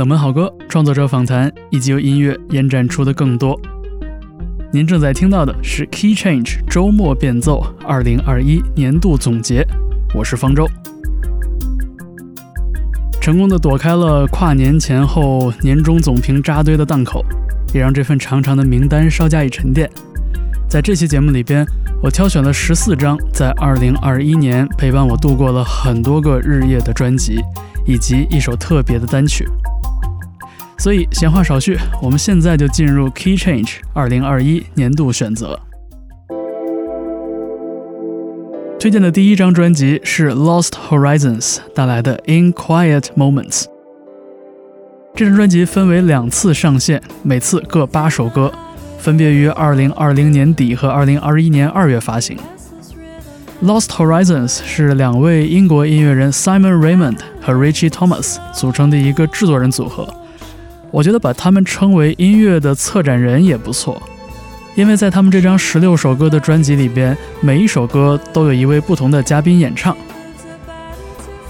冷门好歌、创作者访谈以及由音乐延展出的更多。您正在听到的是 Key Change 周末变奏2021年度总结，我是方舟。成功的躲开了跨年前后年终总评扎堆的档口，也让这份长长的名单稍加以沉淀。在这期节目里边，我挑选了十四张在2021年陪伴我度过了很多个日夜的专辑，以及一首特别的单曲。所以闲话少叙，我们现在就进入 Key Change 2021年度选择。推荐的第一张专辑是 Lost Horizons 带来的 In Quiet Moments。这张专辑分为两次上线，每次各八首歌，分别于2020年底和2021年2月发行。Lost Horizons 是两位英国音乐人 Simon Raymond 和 Richie Thomas 组成的一个制作人组合。我觉得把他们称为音乐的策展人也不错。因为在他们这张十六首歌的专辑里边，每一首歌都有一位不同的嘉宾演唱。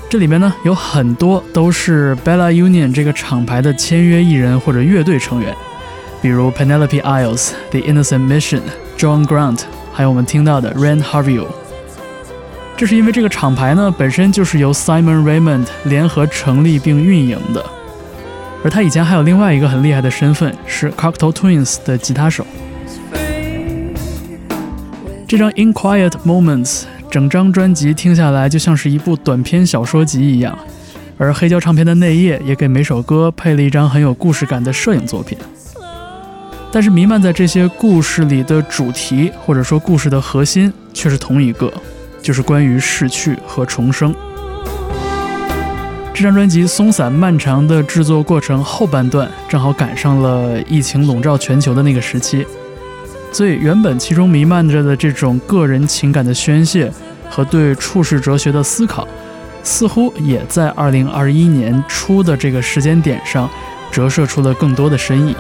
这里面呢有很多都是 Bella Union 这个厂牌的签约艺人或者乐队成员，比如 Penelope Isles、The Innocent Mission、John Grant，还有我们听到的 Ren Harville。这是因为这个厂牌呢本身就是由 Simon Raymond 联合成立并运营的，而他以前还有另外一个很厉害的身份是 Cocktail Twins 的吉他手。这张《In Quiet Moments》整张专辑听下来就像是一部短篇小说集一样，而黑胶唱片的内页也给每首歌配了一张很有故事感的摄影作品。但是弥漫在这些故事里的主题，或者说故事的核心，却是同一个，就是关于逝去和重生。这张专辑松散漫长的制作过程后半段，正好赶上了疫情笼罩全球的那个时期。所以，原本其中弥漫着的这种个人情感的宣泄和对处世哲学的思考，似乎也在2021年初的这个时间点上折射出了更多的深意。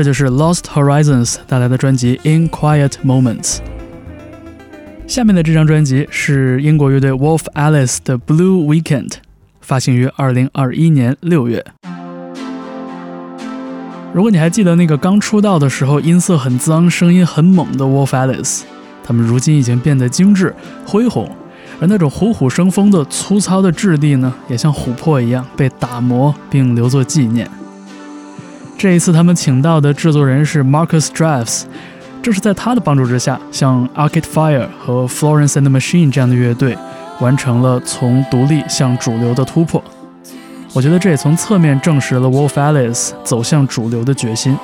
这就是 Lost Horizons 带来的专辑《In Quiet Moments》。下面的这张专辑是英国乐队 Wolf Alice 的《Blue Weekend》，发行于2021年6月。如果你还记得那个刚出道的时候音色很脏、声音很猛的 Wolf Alice，他们如今已经变得精致、恢宏，而那种虎虎生风的粗糙的质地呢，也像琥珀一样被打磨并留作纪念。这一次，他们请到的制作人是 Marcus Drives，正是在他的帮助之下，像 Arcade Fire 和 Florence and the Machine 这样的乐队，完成了从独立向主流的突破。我觉得这也从侧面证实了 Wolf Alice 走向主流的决心。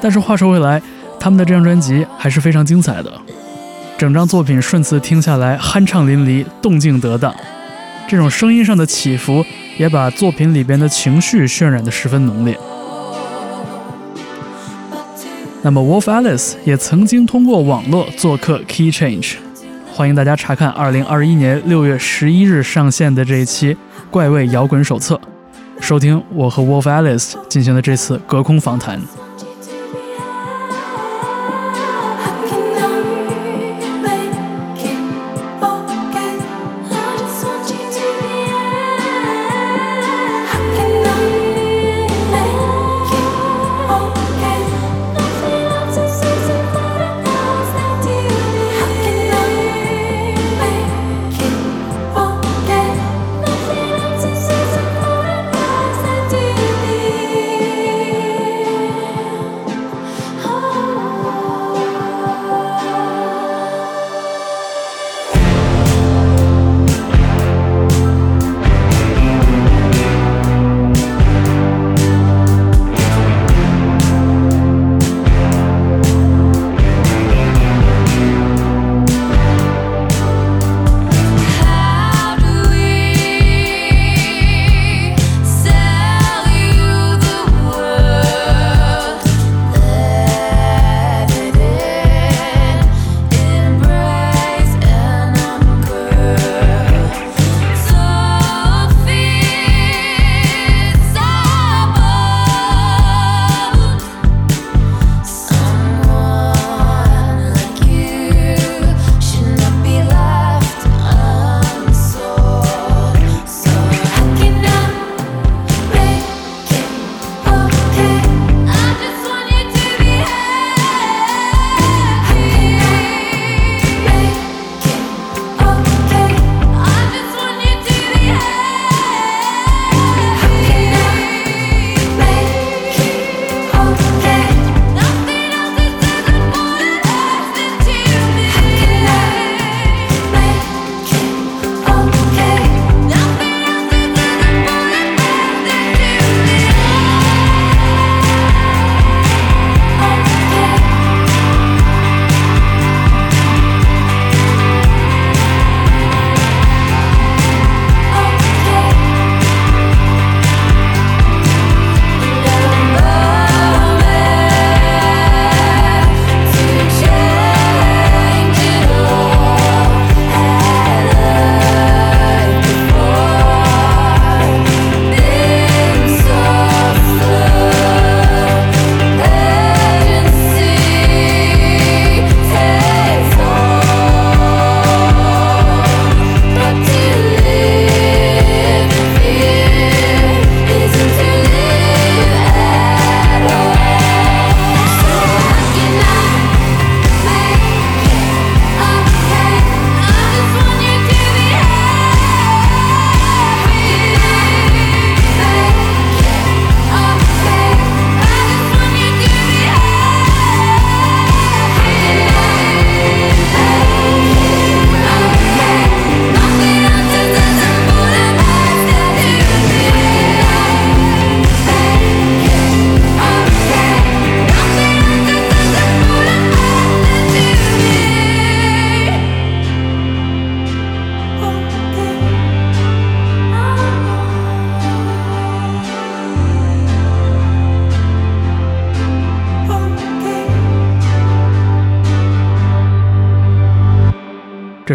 但是话说回来，他们的这张专辑还是非常精彩的，整张作品顺次听下来，酣畅淋漓，动静得当，这种声音上的起伏也把作品里边的情绪渲染得十分浓烈。那么，Wolf Alice 也曾经通过网络做客 Key Change，欢迎大家查看2021年6月11日上线的这一期《怪味摇滚手册》，收听我和 Wolf Alice 进行的这次隔空访谈。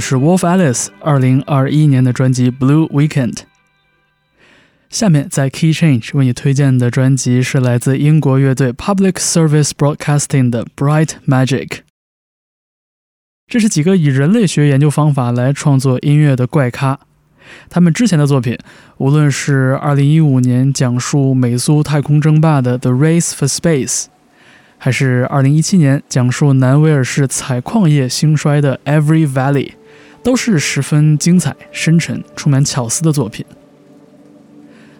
是 Wolf Alice 二零二一年的专辑《Blue Weekend》。下面在 Key Change 为你推荐的专辑是来自英国乐队 Public Service Broadcasting 的《Bright Magic》。这是几个以人类学研究方法来创作音乐的怪咖。他们之前的作品，无论是二零一五年讲述美苏太空争霸的《The Race for Space》，还是二零一七年讲述南威尔士采矿业兴衰的《Every Valley》。都是十分精彩、深沉、充满巧思的作品。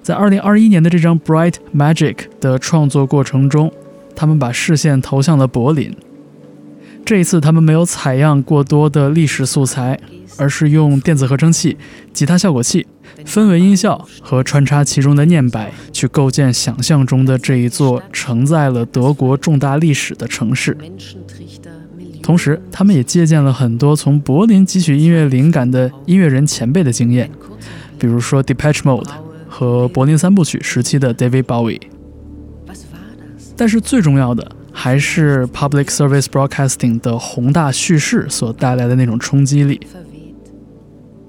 在二零二一年的这张《Bright Magic》的创作过程中，他们把视线投向了柏林。这一次，他们没有采样过多的历史素材，而是用电子合成器、吉他效果器、氛围音效和穿插其中的念白，去构建想象中的这一座承载了德国重大历史的城市。同时，他们也借鉴了很多从柏林汲取音乐灵感的音乐人前辈的经验，比如说 Depeche Mode 和柏林三部曲时期的 David Bowie。但是最重要的还是 Public Service Broadcasting 的宏大叙事所带来的那种冲击力。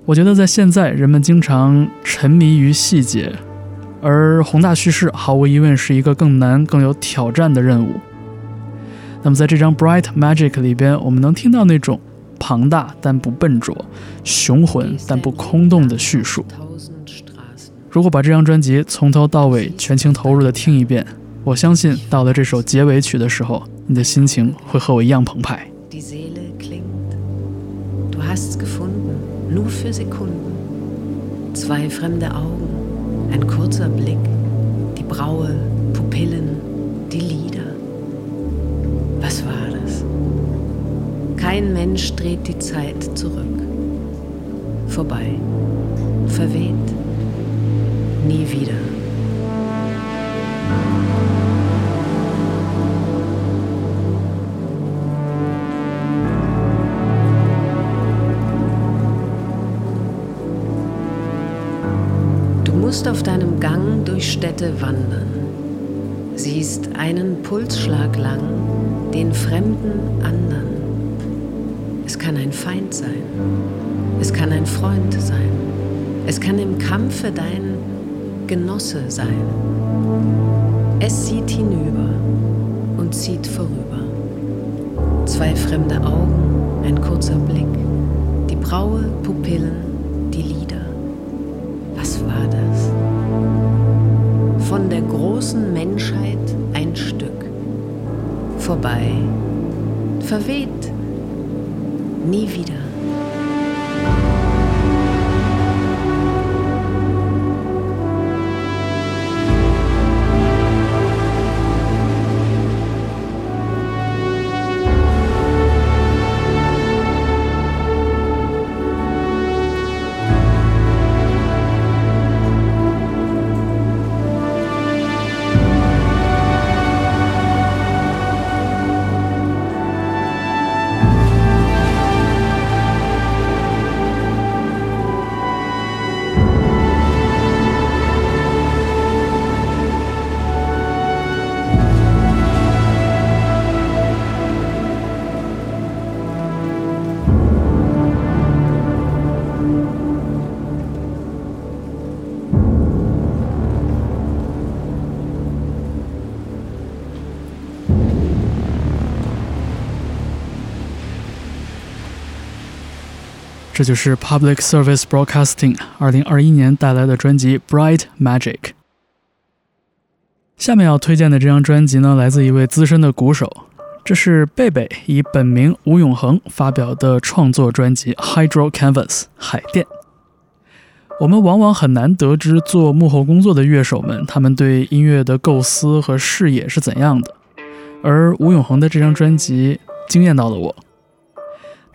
我觉得在现在人们经常沉迷于细节，而宏大叙事毫无疑问是一个更难、更有挑战的任务。那么，在这张《Bright Magic》里边，我们能听到那种庞大但不笨拙、雄浑但不空洞的叙述。如果把这张专辑从头到尾全情投入的听一遍，我相信到了这首结尾曲的时候，你的心情会和我一样澎湃。Was war das? Kein Mensch dreht die Zeit zurück. Vorbei. Verweht. Nie wieder. Du musst auf deinem Gang durch Städte wandern. Siehst einen Pulsschlag lang den fremden anderen. Es kann ein Feind sein. Es kann ein Freund sein. Es kann im Kampfe dein Genosse sein. Es sieht hinüber und zieht vorüber. Zwei fremde Augen, ein kurzer Blick, die Braue, Pupillen, großen Menschheit ein Stück. Vorbei, verweht, nie wieder. 这就是 Public Service Broadcasting 二零二一年带来的专辑《Bright Magic》。下面要推荐的这张专辑呢，来自一位资深的鼓手，这是贝贝以本名吴永恒发表的创作专辑《Hydro Canvas》海淀。我们往往很难得知做幕后工作的乐手们，他们对音乐的构思和视野是怎样的，而吴永恒的这张专辑惊艳到了我。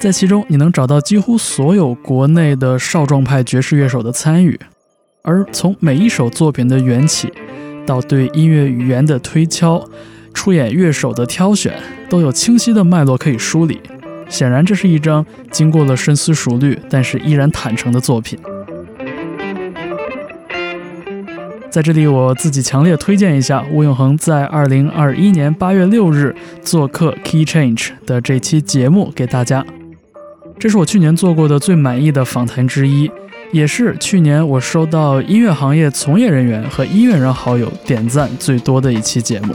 在其中，你能找到几乎所有国内的少壮派爵士乐手的参与，而从每一首作品的缘起，到对音乐语言的推敲，出演乐手的挑选，都有清晰的脉络可以梳理。显然，这是一张经过了深思熟虑，但是依然坦诚的作品。在这里，我自己强烈推荐一下吴永恒在二零二一年八月六日做客 Key Change 的这期节目给大家。这是我去年做过的最满意的访谈之一，也是去年我收到音乐行业从业人员和音乐人好友点赞最多的一期节目。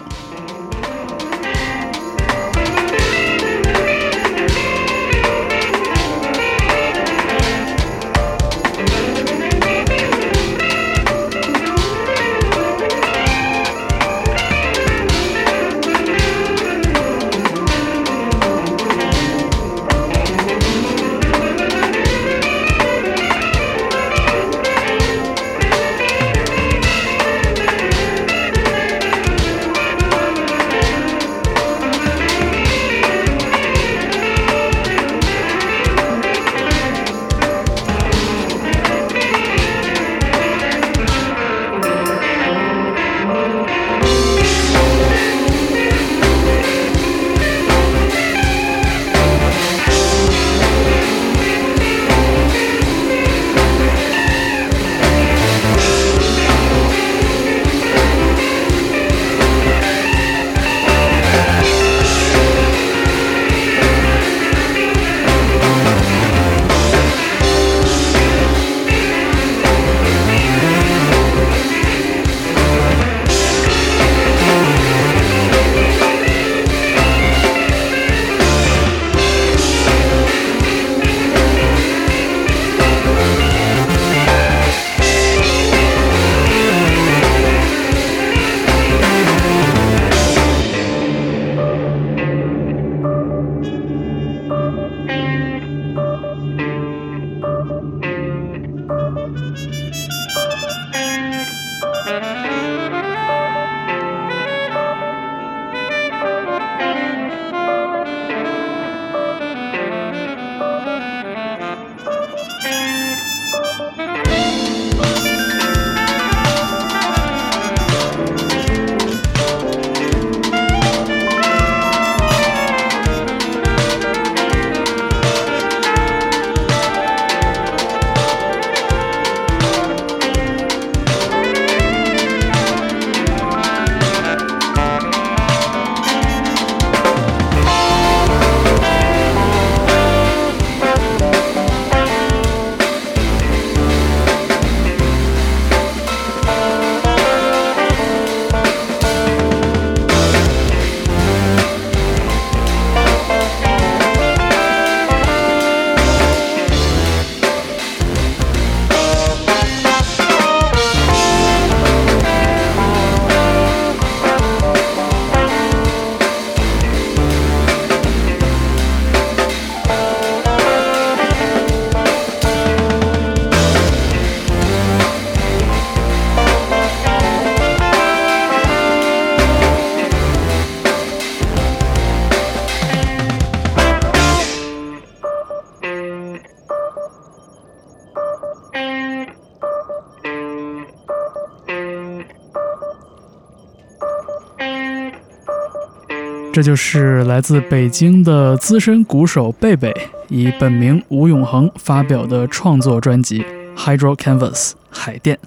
这就是来自北京的资深鼓手贝贝以本名吴永恒发表的创作专辑《Hydro Canvas》海淀。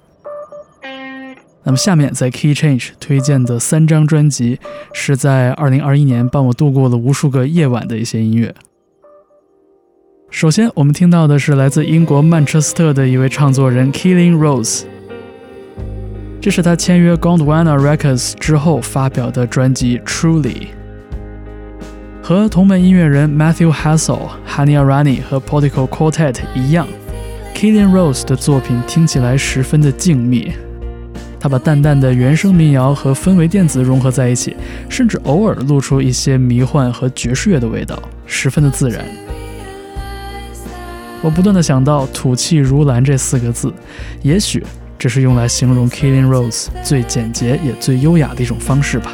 那么下面在 Key Change 推荐的三张专辑，是在2021年帮我度过了无数个夜晚的一些音乐。首先，我们听到的是来自英国曼彻斯特的一位唱作人 Killing Rose，这是他签约 Gondwana Records 之后发表的专辑 Truly。和同门音乐人 Matthew Hassel、Hani Arani 和 Portico Quartet 一样，Killing Rose 的作品听起来十分的静谧。他把淡淡的原声民谣和氛围电子融合在一起，甚至偶尔露出一些迷幻和爵士乐的味道，十分的自然。我不断的想到“吐气如兰”这四个字，也许这是用来形容 Killing Rose 最简洁也最优雅的一种方式吧。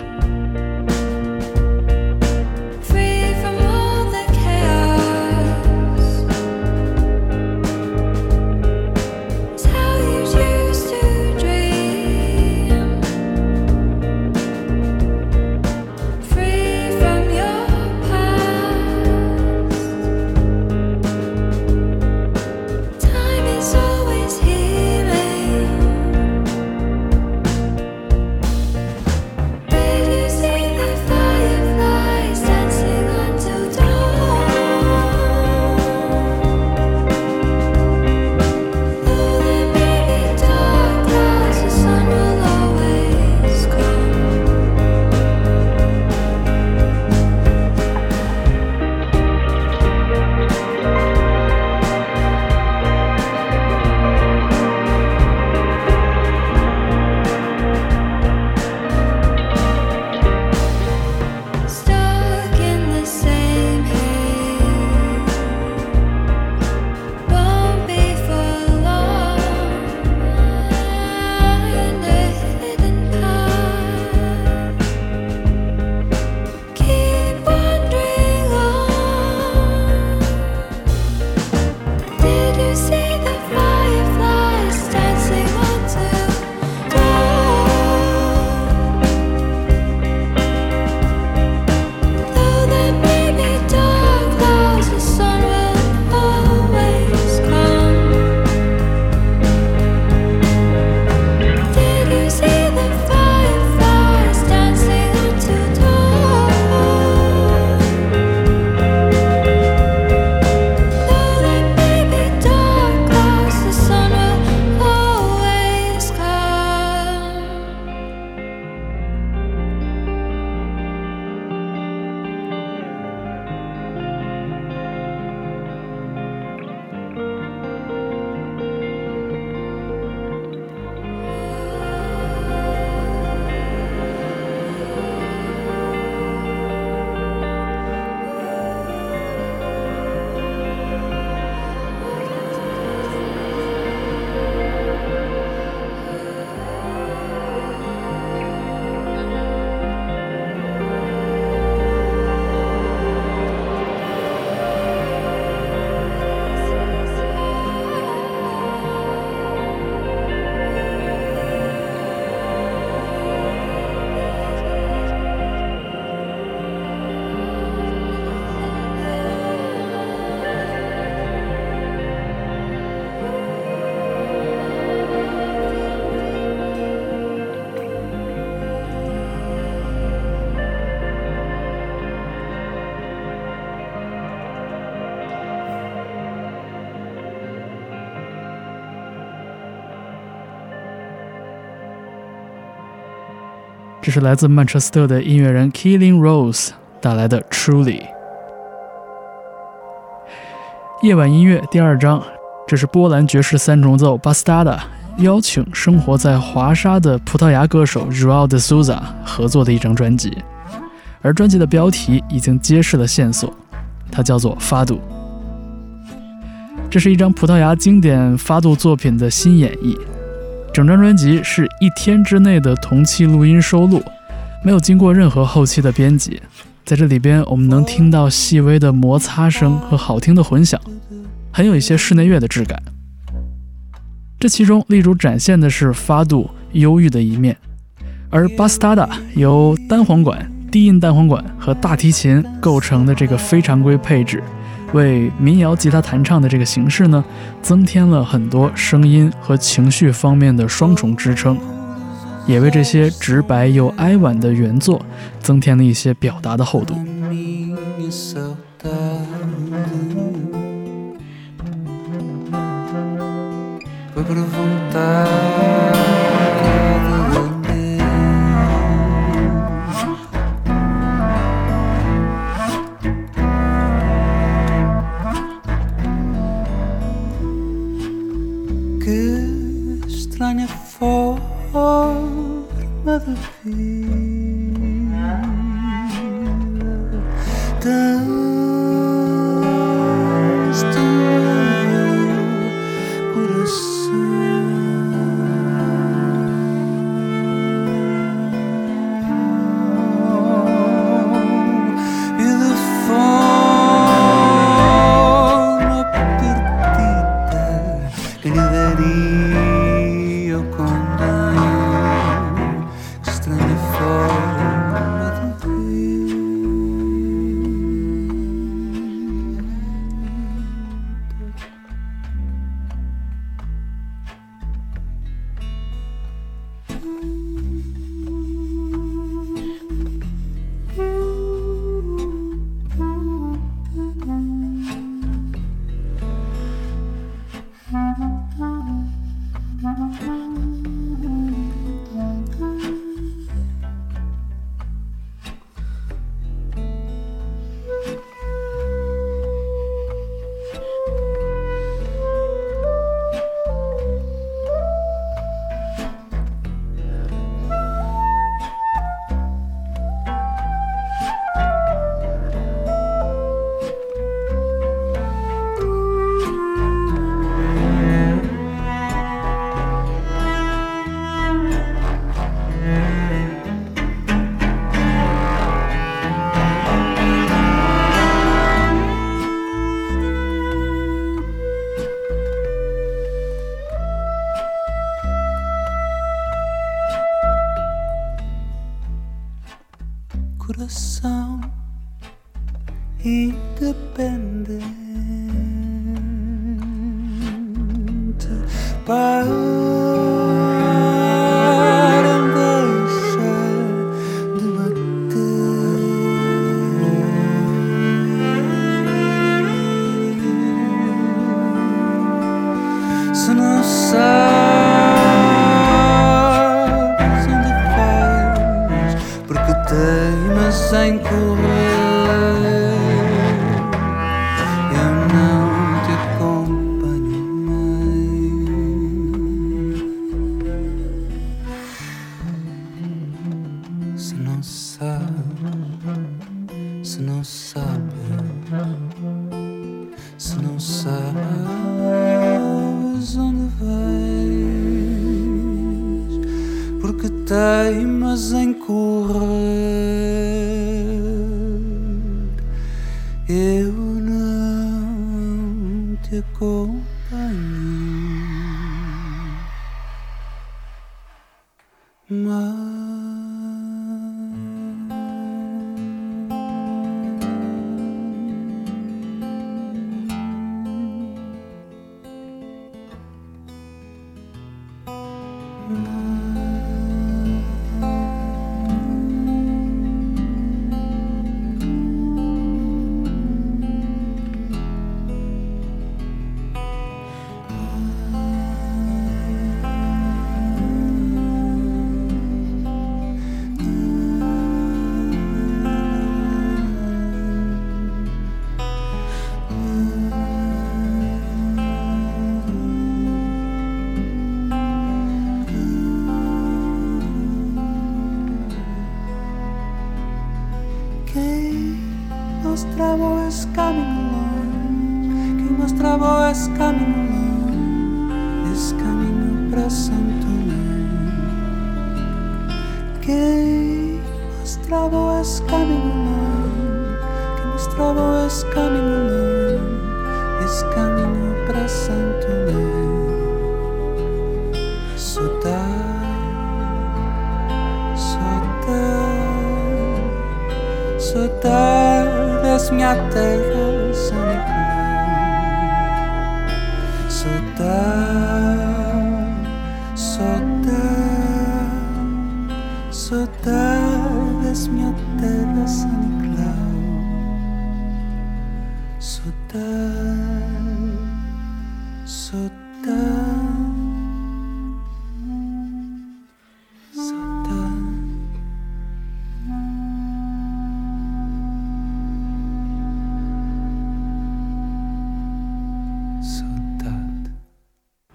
这是来自曼彻斯特的音乐人 Killing Rose 带来的 Truly 夜晚音乐第二章，这是波兰爵士三重奏 Bastada 邀请生活在华沙的葡萄牙歌手 João de Souza 合作的一张专辑，而专辑的标题已经揭示了线索，它叫做发度。这是一张葡萄牙经典发度作品的新演绎。整张专辑是一天之内的同期录音收录，没有经过任何后期的编辑。在这里边，我们能听到细微的摩擦声和好听的混响，很有一些室内乐的质感。这其中力主展现的是发度忧郁的一面，而《Bastarda》由单簧管低音单簧管和大提琴构成的这个非常规配置，为民谣吉他弹唱的这个形式呢增添了很多声音和情绪方面的双重支撑也为这些直白又哀婉的原作增添了一些表达的厚度。coração independente. Pai, cool. nos traves caminho não, que nos traves caminho não, esse caminho pra santo não. Sotar, sotar, sotar, és minha terra, santo. Sotar.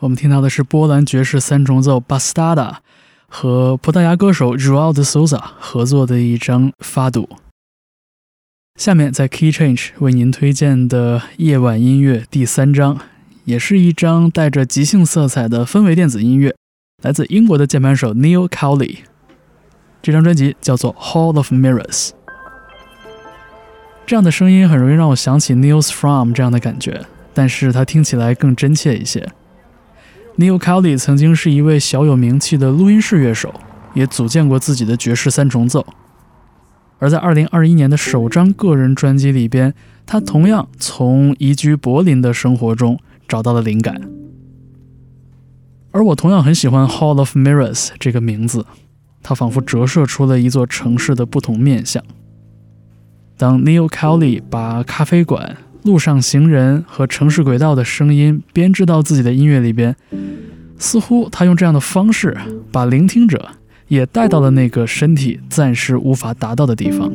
我们听到的是波兰爵士三重奏 Bastada 达和葡萄牙歌手 João de Souza 合作的一张发度。下面在 Key Change 为您推荐的夜晚音乐第三章，也是一张带着即兴色彩的氛围电子音乐，来自英国的键盘手 Neil Cowley。这张专辑叫做《Hall of Mirrors》。这样的声音很容易让我想起 Neil's From 这样的感觉，但是它听起来更真切一些。Neil Cowley 曾经是一位小有名气的录音室乐手，也组建过自己的爵士三重奏。而在2021年的首张个人专辑里边，他同样从移居柏林的生活中找到了灵感。而我同样很喜欢 Hall of Mirrors 这个名字，它仿佛折射出了一座城市的不同面相。当 Neil Cowley 把咖啡馆、路上行人和城市轨道的声音编织到自己的音乐里边似乎他用这样的方式把聆听者也带到了那个身体暂时无法达到的地方。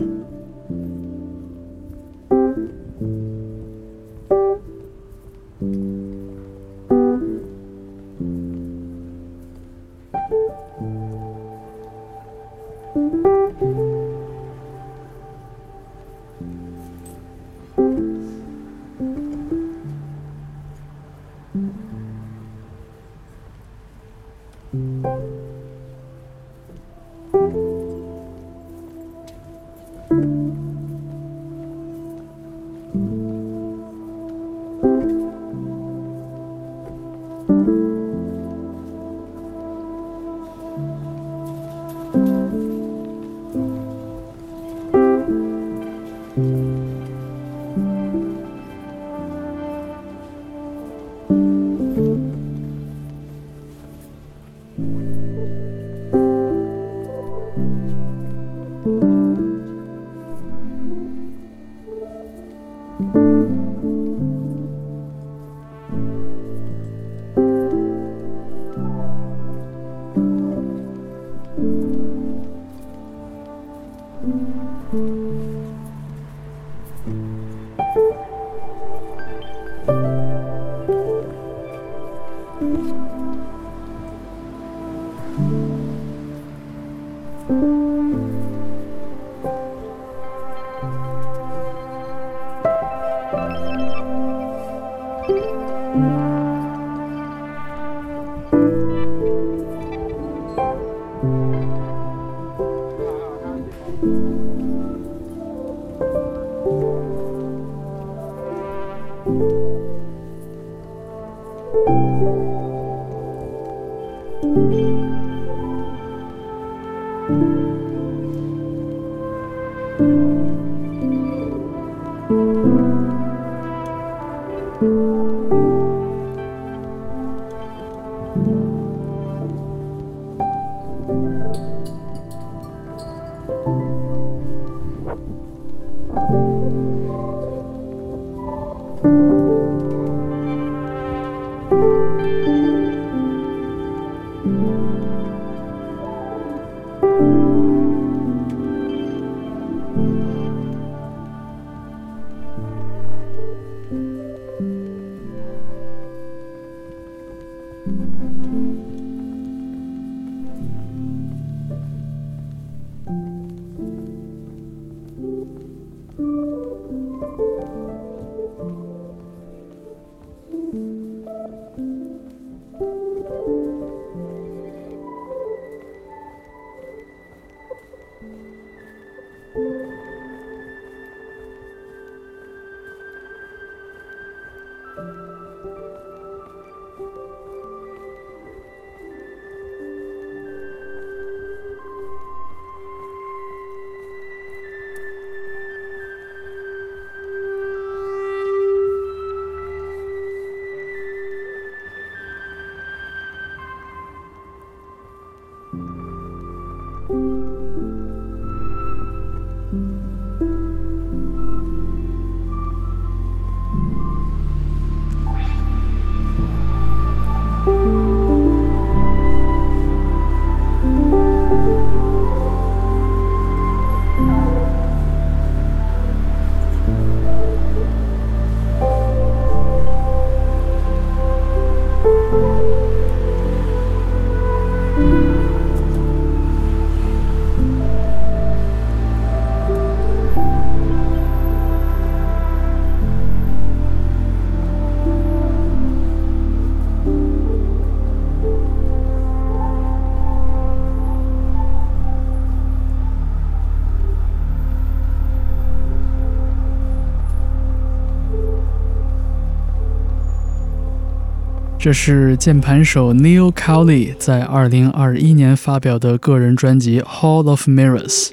这是键盘手 Neil Cowley 在2021年发表的个人专辑《Hall of Mirrors》。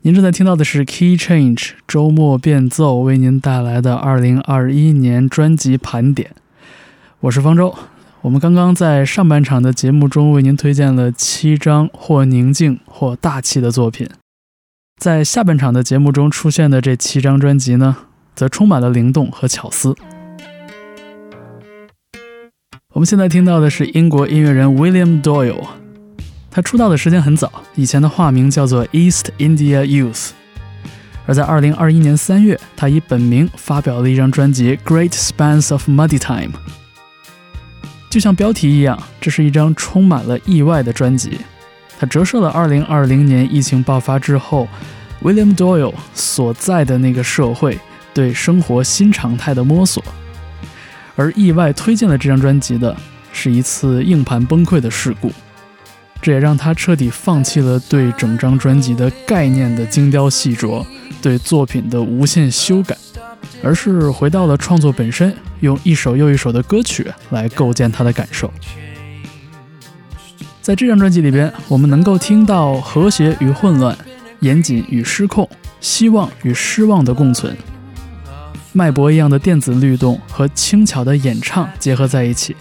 您正在听到的是 Key Change 周末变奏为您带来的2021年专辑盘点。我是方舟。我们刚刚在上半场的节目中为您推荐了七张或宁静或大气的作品，在下半场的节目中出现的这七张专辑呢，则充满了灵动和巧思。我们现在听到的是英国音乐人 William Doyle，他出道的时间很早，以前的化名叫做 East India Youth，而在2021年3月，他以本名发表了一张专辑《Great Spans of Muddy Time》。就像标题一样，这是一张充满了意外的专辑。它折射了2020年疫情爆发之后，William Doyle 所在的那个社会对生活新常态的摸索。而意外推荐了这张专辑的是一次硬盘崩溃的事故，这也让他彻底放弃了对整张专辑的概念的精雕细琢，对作品的无限修改，而是回到了创作本身，用一首又一首的歌曲来构建他的感受。在这张专辑里边，我们能够听到和谐与混乱、严谨与失控、希望与失望的共存。脉搏一样的电子律动和轻巧的演唱结合在一起，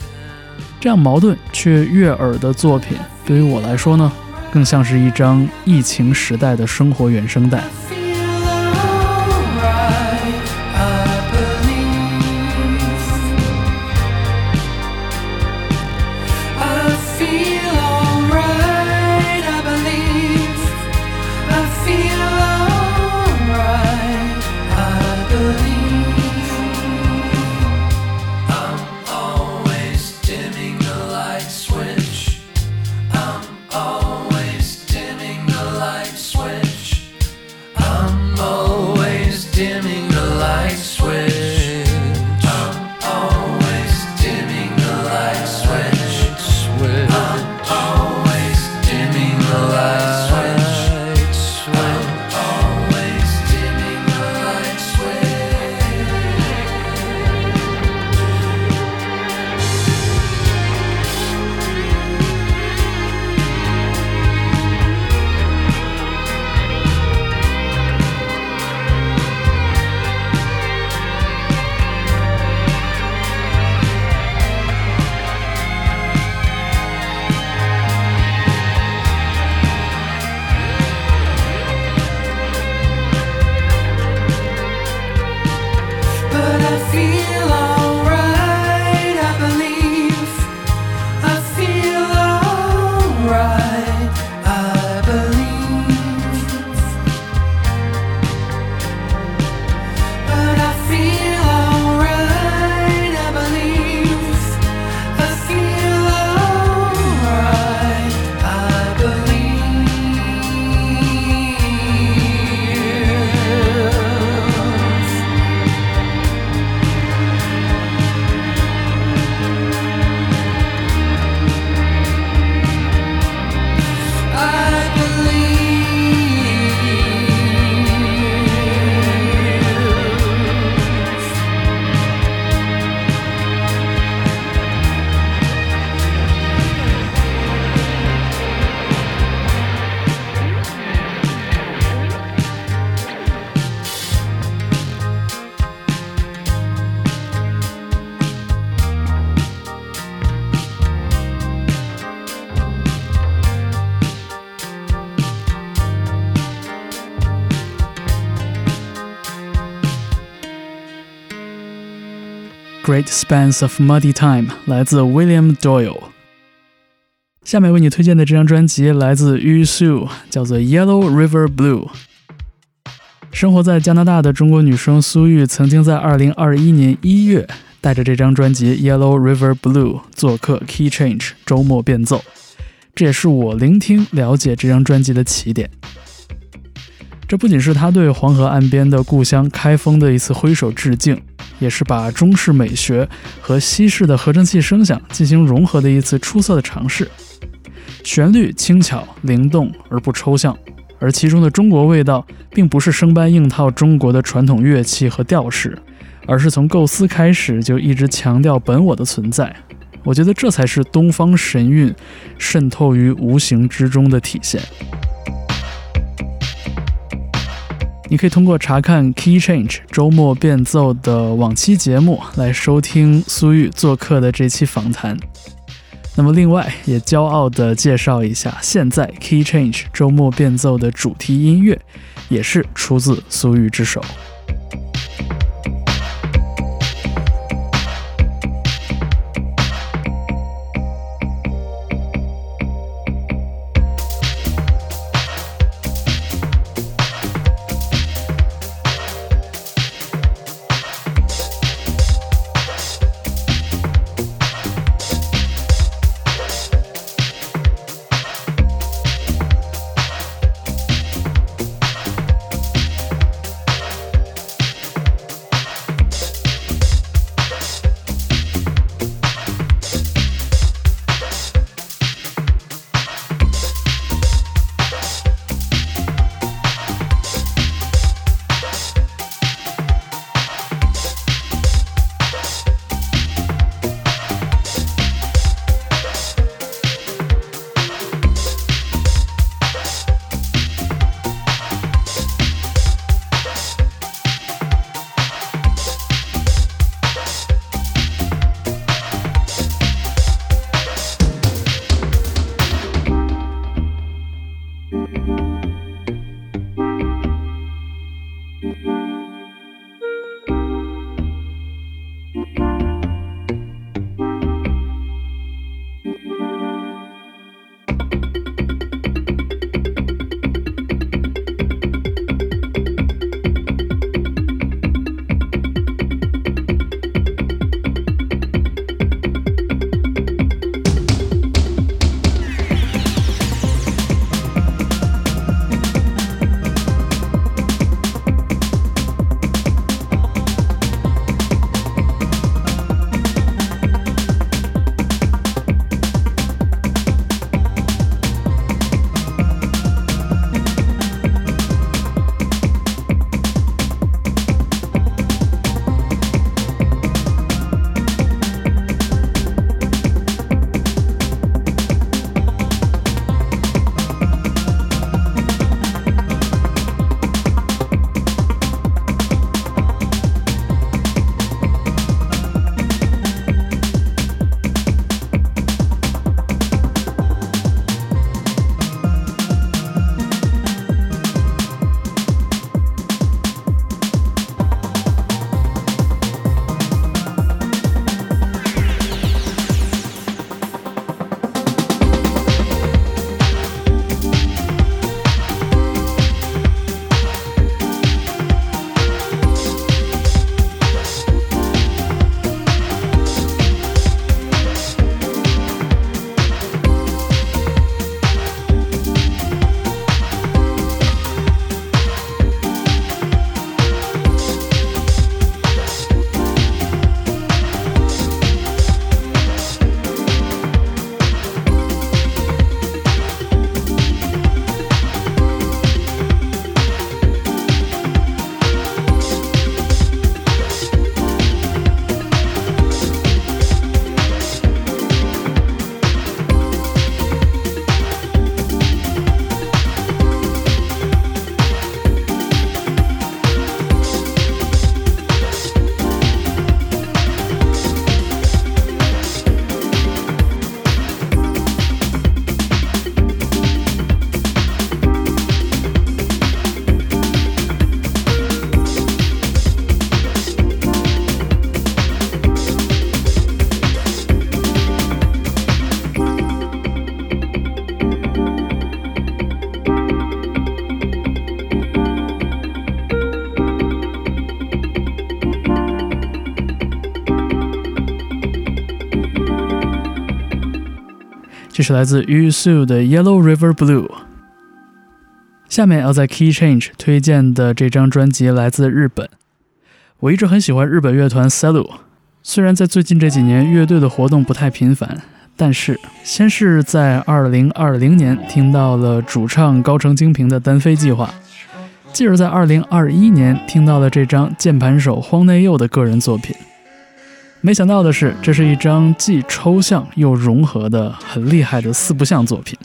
这样矛盾却悦耳的作品，对于我来说呢，更像是一张疫情时代的生活原声带。Great Spans of Muddy Time》来自 William Doyle。下面为你推荐的这张专辑来自 Yu Su，叫做《Yellow River Blue》。生活在加拿大的中国女生苏玉，曾经在2021年1月带着这张专辑《Yellow River Blue》做客 Key Change 周末变奏，这也是我聆听了解这张专辑的起点。这不仅是他对黄河岸边的故乡开封的一次挥手致敬，也是把中式美学和西式的合成器声响进行融合的一次出色的尝试。旋律轻巧灵动而不抽象，而其中的中国味道并不是生搬硬套中国的传统乐器和调式，而是从构思开始就一直强调本我的存在。我觉得这才是东方神韵渗透于无形之中的体现。你可以通过查看 Key Change 周末变奏的往期节目来收听苏玉做客的这期访谈。那么，另外也骄傲地介绍一下，现在 Key Change 周末变奏的主题音乐也是出自苏玉之手。这是来自 Yu Su 的 Yellow River Blue。下面要在 Key Change 推荐的这张专辑来自日本。我一直很喜欢日本乐团 Salu，虽然在最近这几年乐队的活动不太频繁，但是先是在2020年听到了主唱高城京平的单飞计划，继而在2021年听到了这张键盘手荒内佑的个人作品。没想到的是，这是一张既抽象又融合的很厉害的四不像作品。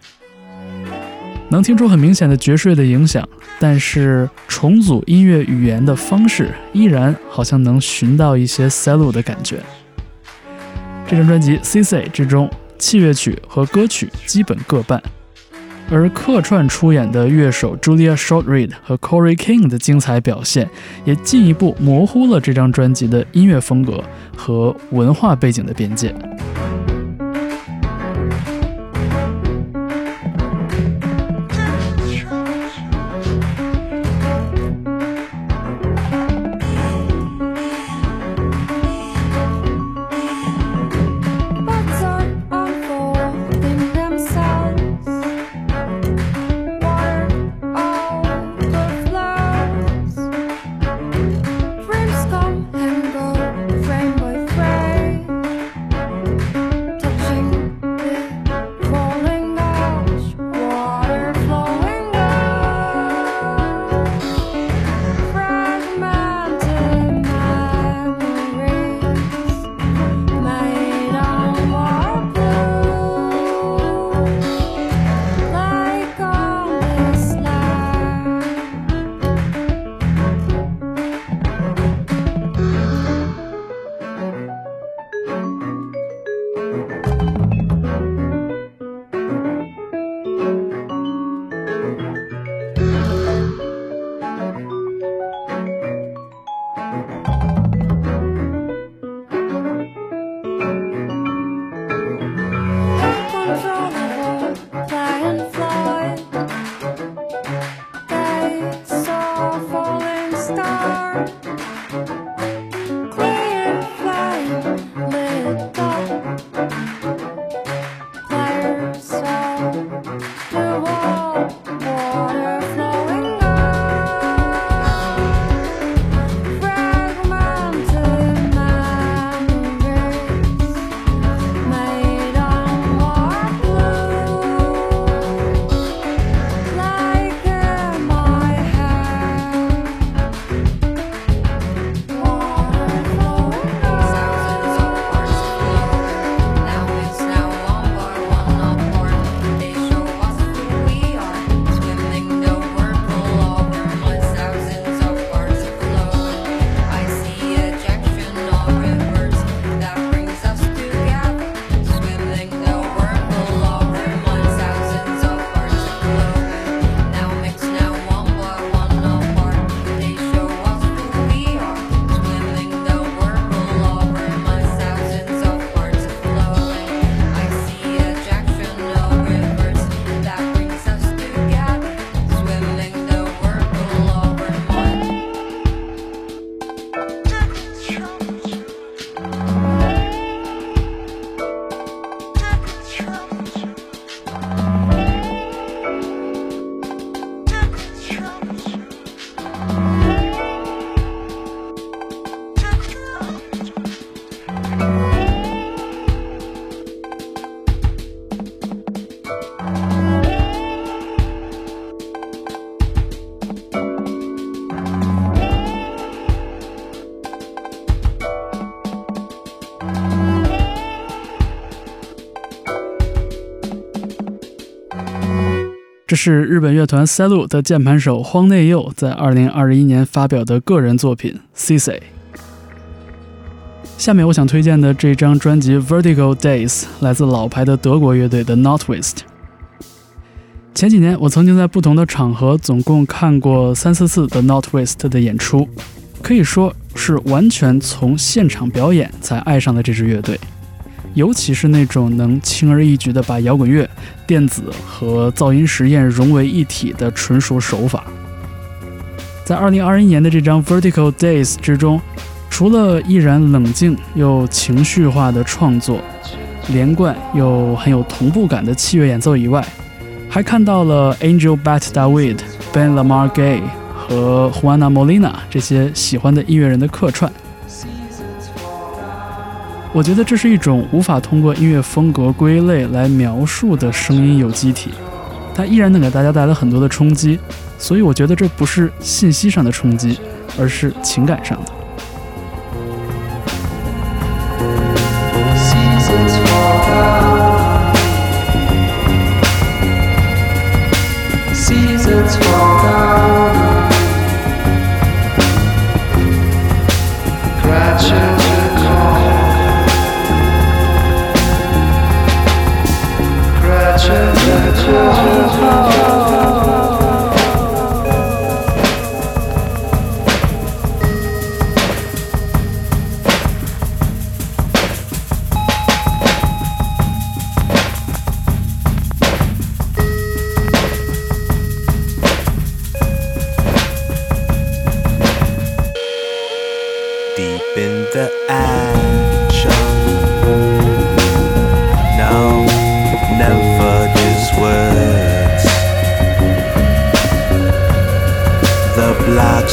能听出很明显的爵士乐的影响，但是重组音乐语言的方式依然好像能寻到一些赛鲁的感觉。这张专辑《C C》之中，器乐曲和歌曲基本各半，而客串出演的乐手 Julia Shortreed 和 Corey King 的精彩表现，也进一步模糊了这张专辑的音乐风格和文化背景的边界。这是日本乐团 Salu 的键盘手荒内佑在2021年发表的个人作品《C C》。下面我想推荐的这张专辑《Vertigo Days》来自老牌的德国乐队的 Notwist。前几年我曾经在不同的场合总共看过三四次的 Notwist 的演出，可以说是完全从现场表演才爱上的这支乐队。尤其是那种能轻而易举地把摇滚乐、电子和噪音实验融为一体的纯熟手法，在2021年的这张《Vertical Days》之中，除了依然冷静又情绪化的创作，连贯又很有同步感的器乐演奏以外，还看到了 Angel Bat David、Ben Lamar Gay 和 Juana Molina 这些喜欢的音乐人的客串。我觉得这是一种无法通过音乐风格归类来描述的声音有机体，它依然能给大家带来很多的冲击。所以我觉得这不是信息上的冲击，而是情感上的。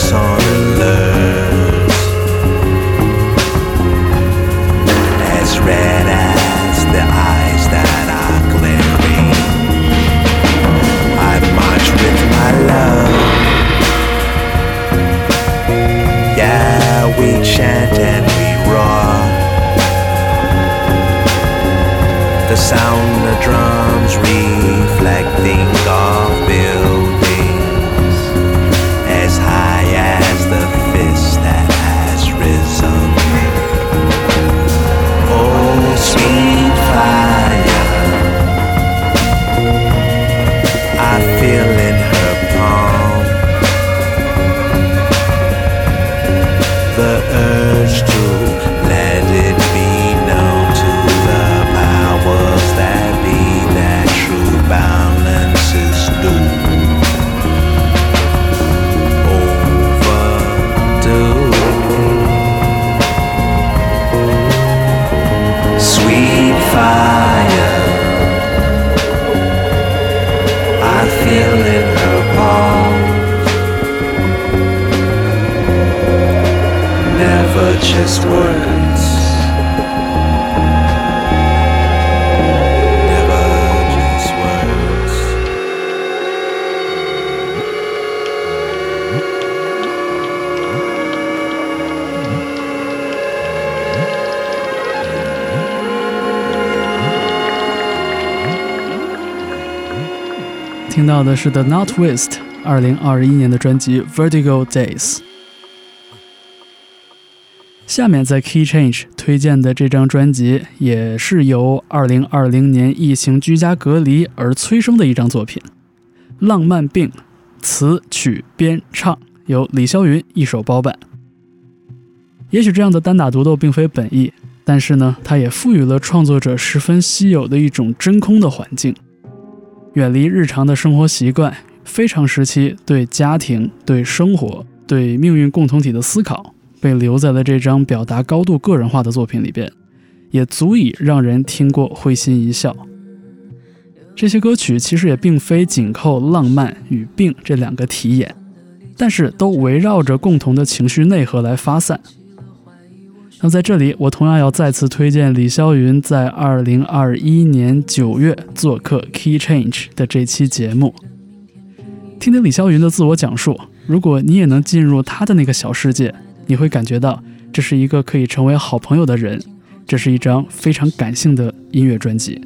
Saunders As red as the eyes that are I've marched with my love. Yeah, we chant and we roar. The sound of drums reflecting 听到的是 The Northwest 二零二一年的专辑《Vertigo Days》。 下面在 Key Change 推荐的这张专辑，也是由二零二零年疫情居家隔离而催生的一张作品，《浪漫病》，词曲编唱由李霄云一手包办。也许这样的单打独斗并非本意，但是呢，它也赋予了创作者十分稀有的一种真空的环境。远离日常的生活习惯，非常时期对家庭、对生活、对命运共同体的思考，被留在了这张表达高度个人化的作品里边，也足以让人听过会心一笑。这些歌曲其实也并非紧扣浪漫与病这两个题眼，但是都围绕着共同的情绪内核来发散。那在这里，我同样要再次推荐李霄云在二零二一年九月做客 Key Change 的这期节目，听听李霄云的自我讲述。如果你也能进入他的那个小世界，你会感觉到这是一个可以成为好朋友的人。这是一张非常感性的音乐专辑。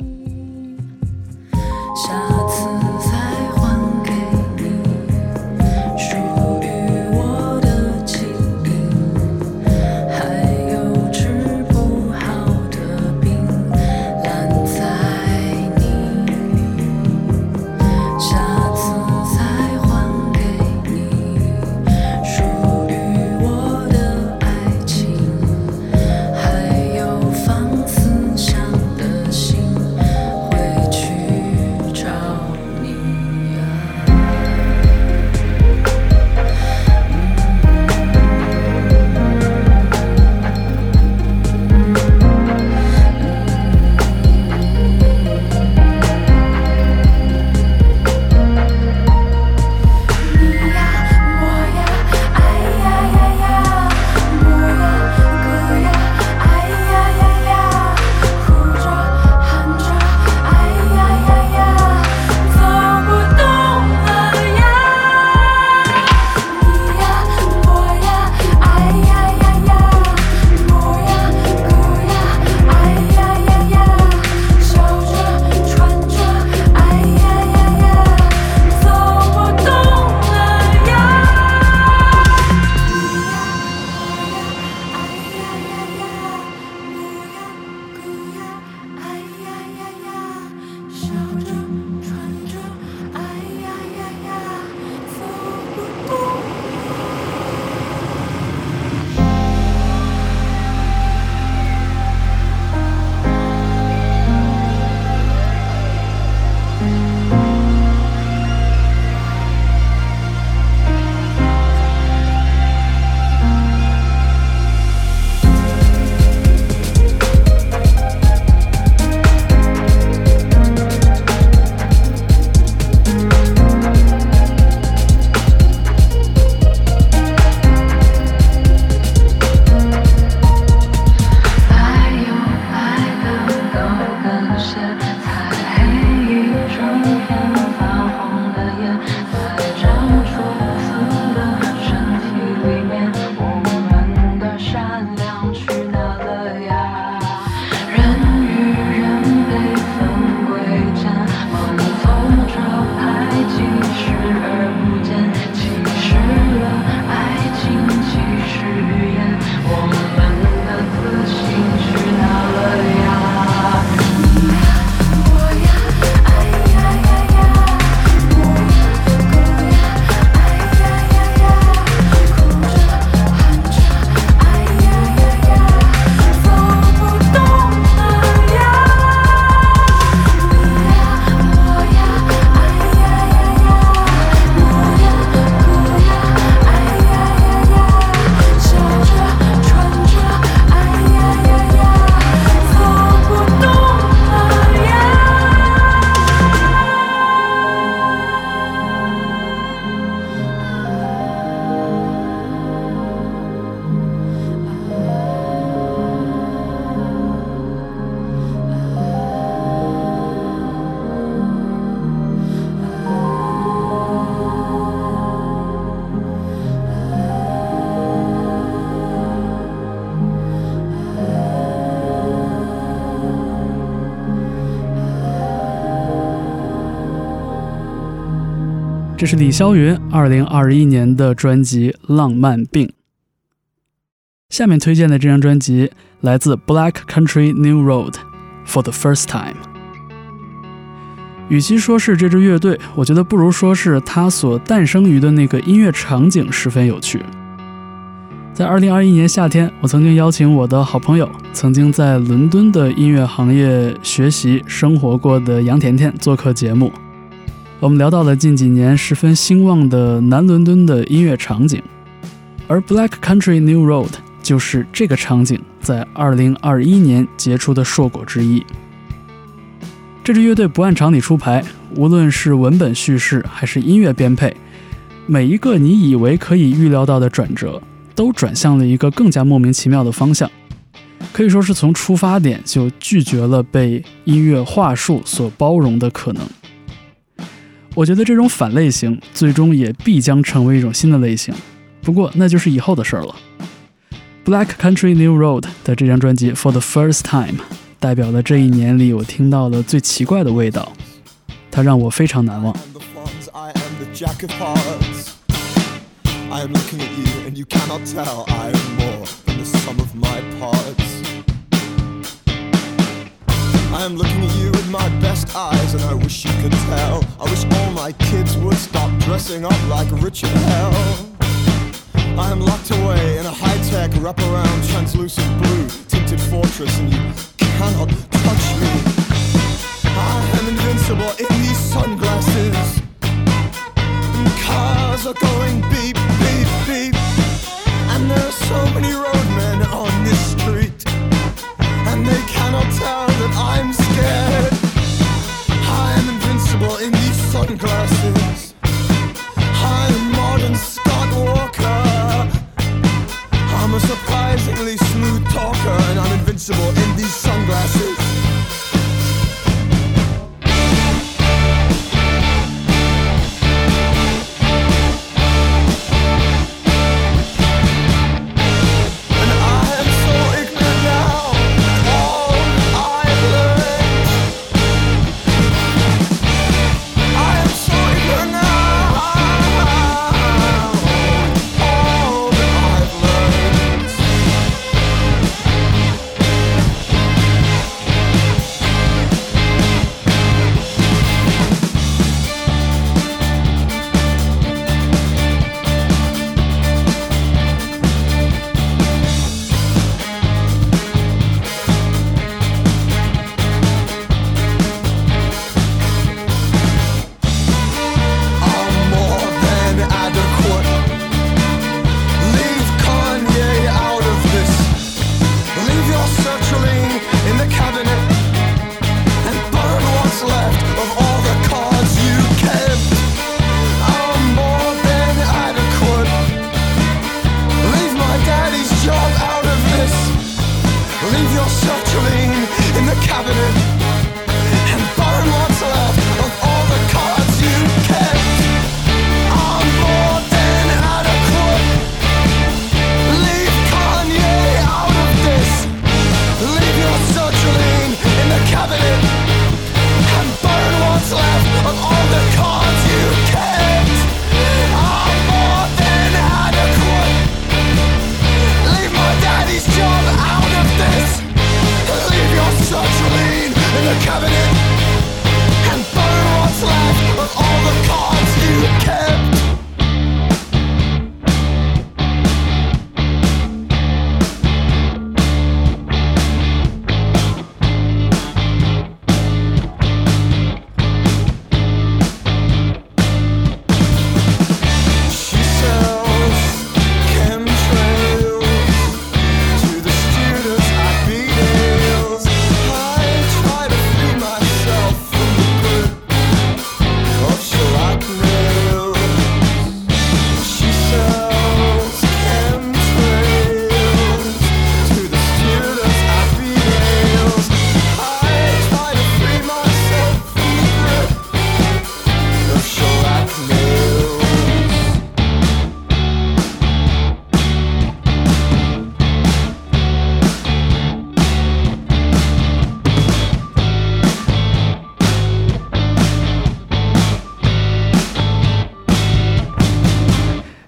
这是李霄云二零二一年的专辑《浪漫病》。下面推荐的这张专辑来自 Black Country New Road for the First Time。与其说是这支乐队，我觉得不如说是它所诞生于的那个音乐场景十分有趣。在二零二一年夏天，我曾经邀请我的好朋友，曾经在伦敦的音乐行业学习生活过的杨甜甜做客节目。我们聊到了近几年十分兴旺的南伦敦的音乐场景，而 Black Country New Road。就是这个场景在二零二一年结出的硕果之一。这支乐队不按常理出牌，无论是文本叙事还是音乐编配，每一个你以为可以预料到的转折，都转向了一个更加莫名其妙的方向。可以说是从出发点就拒绝了被音乐话术所包容的可能。我觉得这种反类型最终也必将成为一种新的类型，不过那就是以后的事儿了。Black Country New Road 的这张专辑 For the First Time 代表了这一年里我听到的最奇怪的味道，它让我非常难忘。I am looking at you and you cannot tell I am more than the sum of my parts. I am looking at you with my best eyes and I wish you could tell. I wish all my kids would stop dressing up like Richard Hell. I am locked away in a high-tech wraparound translucent blue tinted fortress and you cannot touch me. I am invincible in these sunglasses. And cars are going beep, beep, beep. And there are so many roadmen on this street. Invincible in these sunglasses.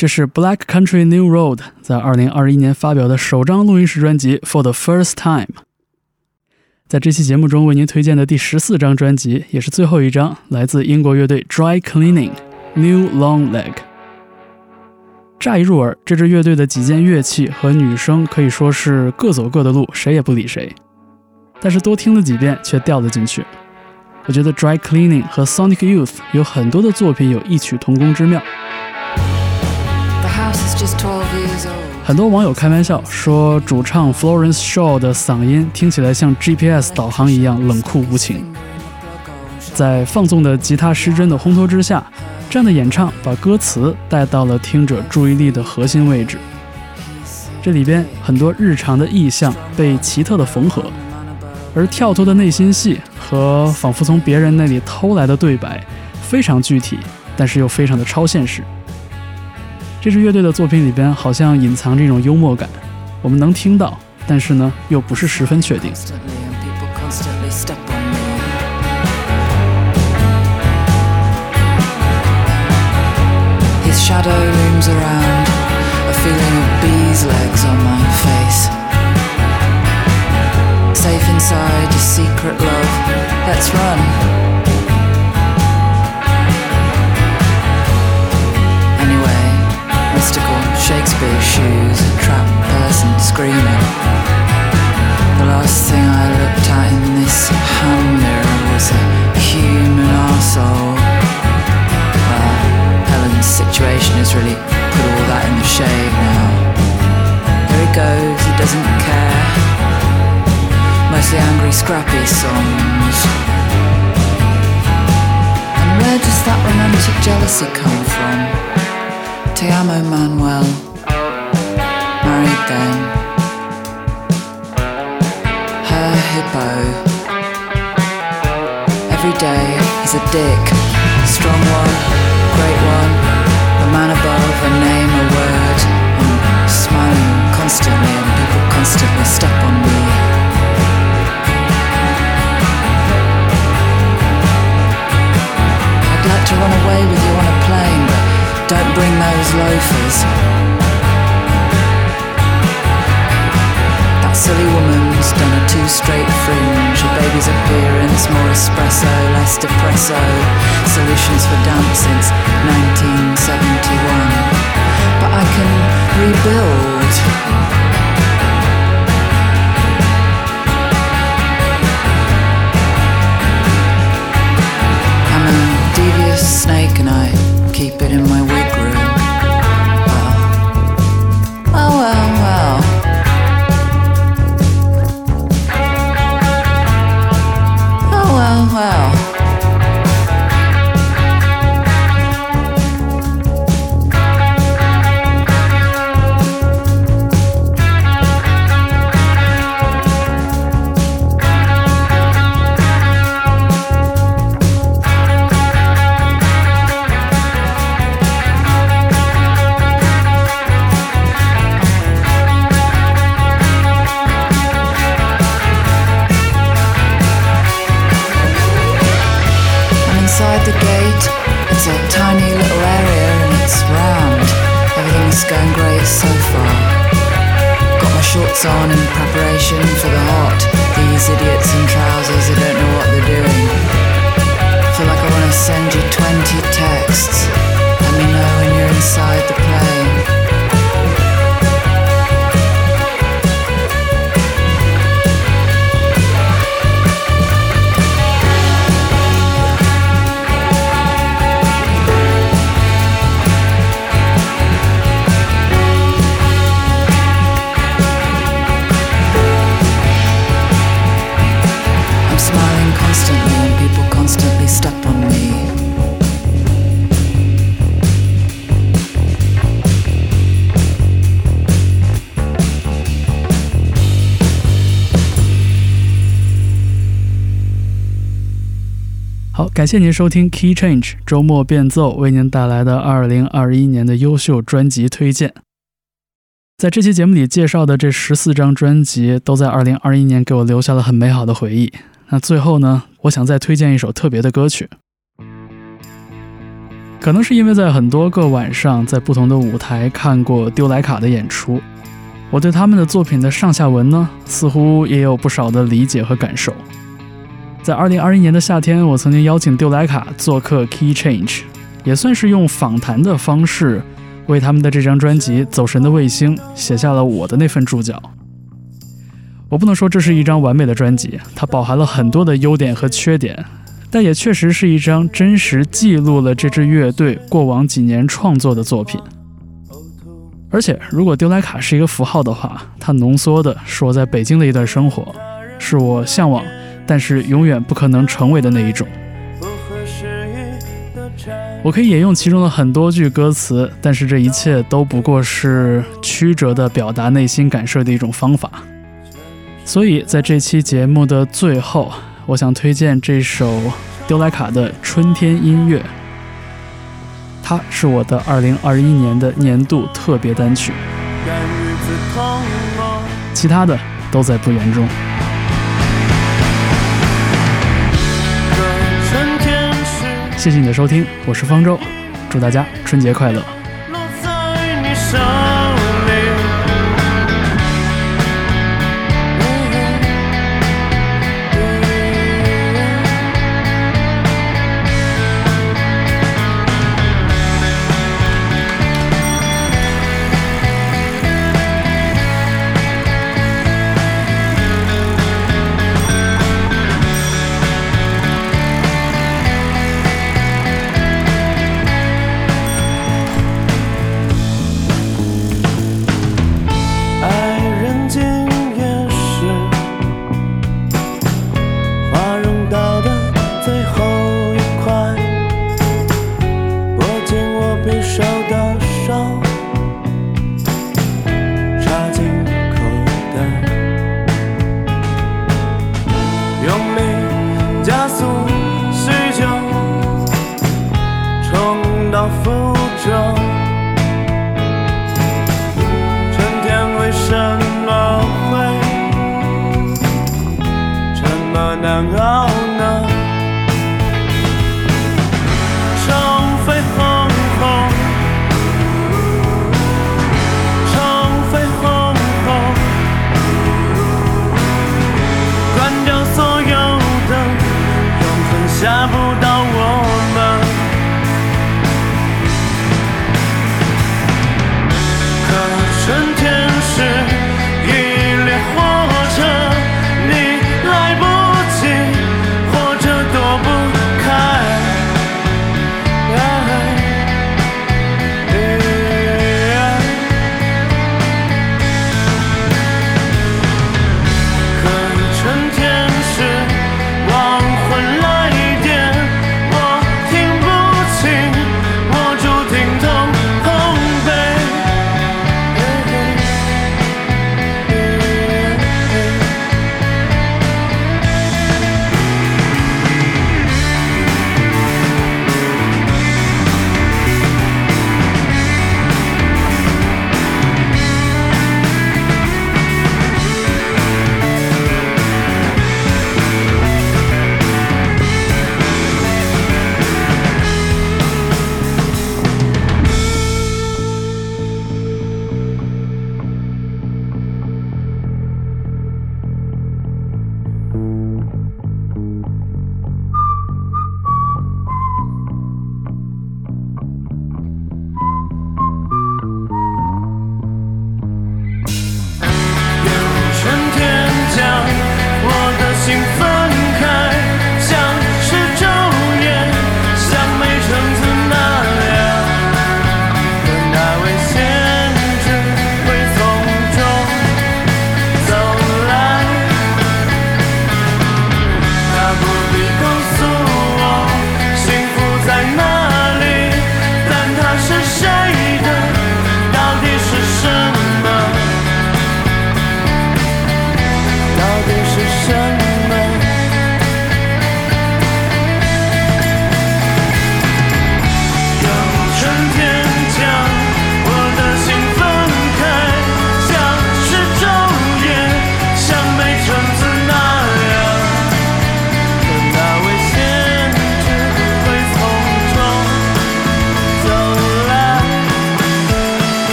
这是 Black Country New Road 在2021年发表的首张录音室专辑《For the First Time》。在这期节目中为您推荐的第十四张专辑，也是最后一张，来自英国乐队 Dry Cleaning New Long Leg。乍一入耳，这支乐队的几件乐器和女声可以说是各走各的路，谁也不理谁。但是多听了几遍，却掉了进去。我觉得 Dry Cleaning 和 Sonic Youth 有很多的作品有异曲同工之妙。很多网友开玩笑说，主唱 Florence Shaw 的嗓音听起来像 GPS 导航一样冷酷无情。在放纵的吉他失真的烘托之下，这样的演唱把歌词带到了听者注意力的核心位置。这里边很多日常的意象被奇特的缝合，而跳脱的内心戏和仿佛从别人那里偷来的对白，非常具体，但是又非常的超现实。这支乐队的作品里边好像隐藏着一种幽默感，我们能听到，但是呢，又不是十分确定。Safe inside a secret love, let's run. Mystical Shakespeare shoes, a trapped person screaming. The last thing I looked at in this hand mirror was a human arsehole situation has really put all that in the shade now. There he goes, he doesn't care. Mostly angry, scrappy songs. And where does that romantic jealousy come from? Te amo, Manuel. Married then. Her hippo. Every day he's a dick. Strong one, great one A man above a name, a word. I'm smiling constantly, and people constantly step on me. I'd like to run away with you on a plane, don't bring those loafers. That silly woman's done a two straight fringe, a baby's appearance, more espresso, less depresso. Solutions for damp since 1971. But I can rebuild. I'm a devious snake and I keep it in my 感谢您收听 Key Change 周末变奏为您带来的2021年的优秀专辑推荐。在这期节目里介绍的这十四张专辑，都在2021年给我留下了很美好的回忆。那最后呢，我想再推荐一首特别的歌曲。可能是因为在很多个晚上，在不同的舞台看过丢莱卡的演出，我对他们的作品的上下文呢，似乎也有不少的理解和感受。在二零二一年的夏天，我曾经邀请丢莱卡做客 Key Change，也算是用访谈的方式，为他们的这张专辑《走神的卫星》写下了我的那份注脚。我不能说这是一张完美的专辑，它饱含了很多的优点和缺点。但也确实是一张真实记录了这支乐队过往几年创作的作品。而且，如果丢莱卡是一个符号的话，它浓缩的是我在北京的一段生活，是我向往但是永远不可能成为的那一种。我可以引用其中的很多句歌词，但是这一切都不过是曲折的表达内心感受的一种方法。所以在这期节目的最后。我想推荐这首丢莱卡的春天音乐，它是我的二零二一年的年度特别单曲，其他的都在不言中。谢谢你的收听，我是方舟，祝大家春节快乐。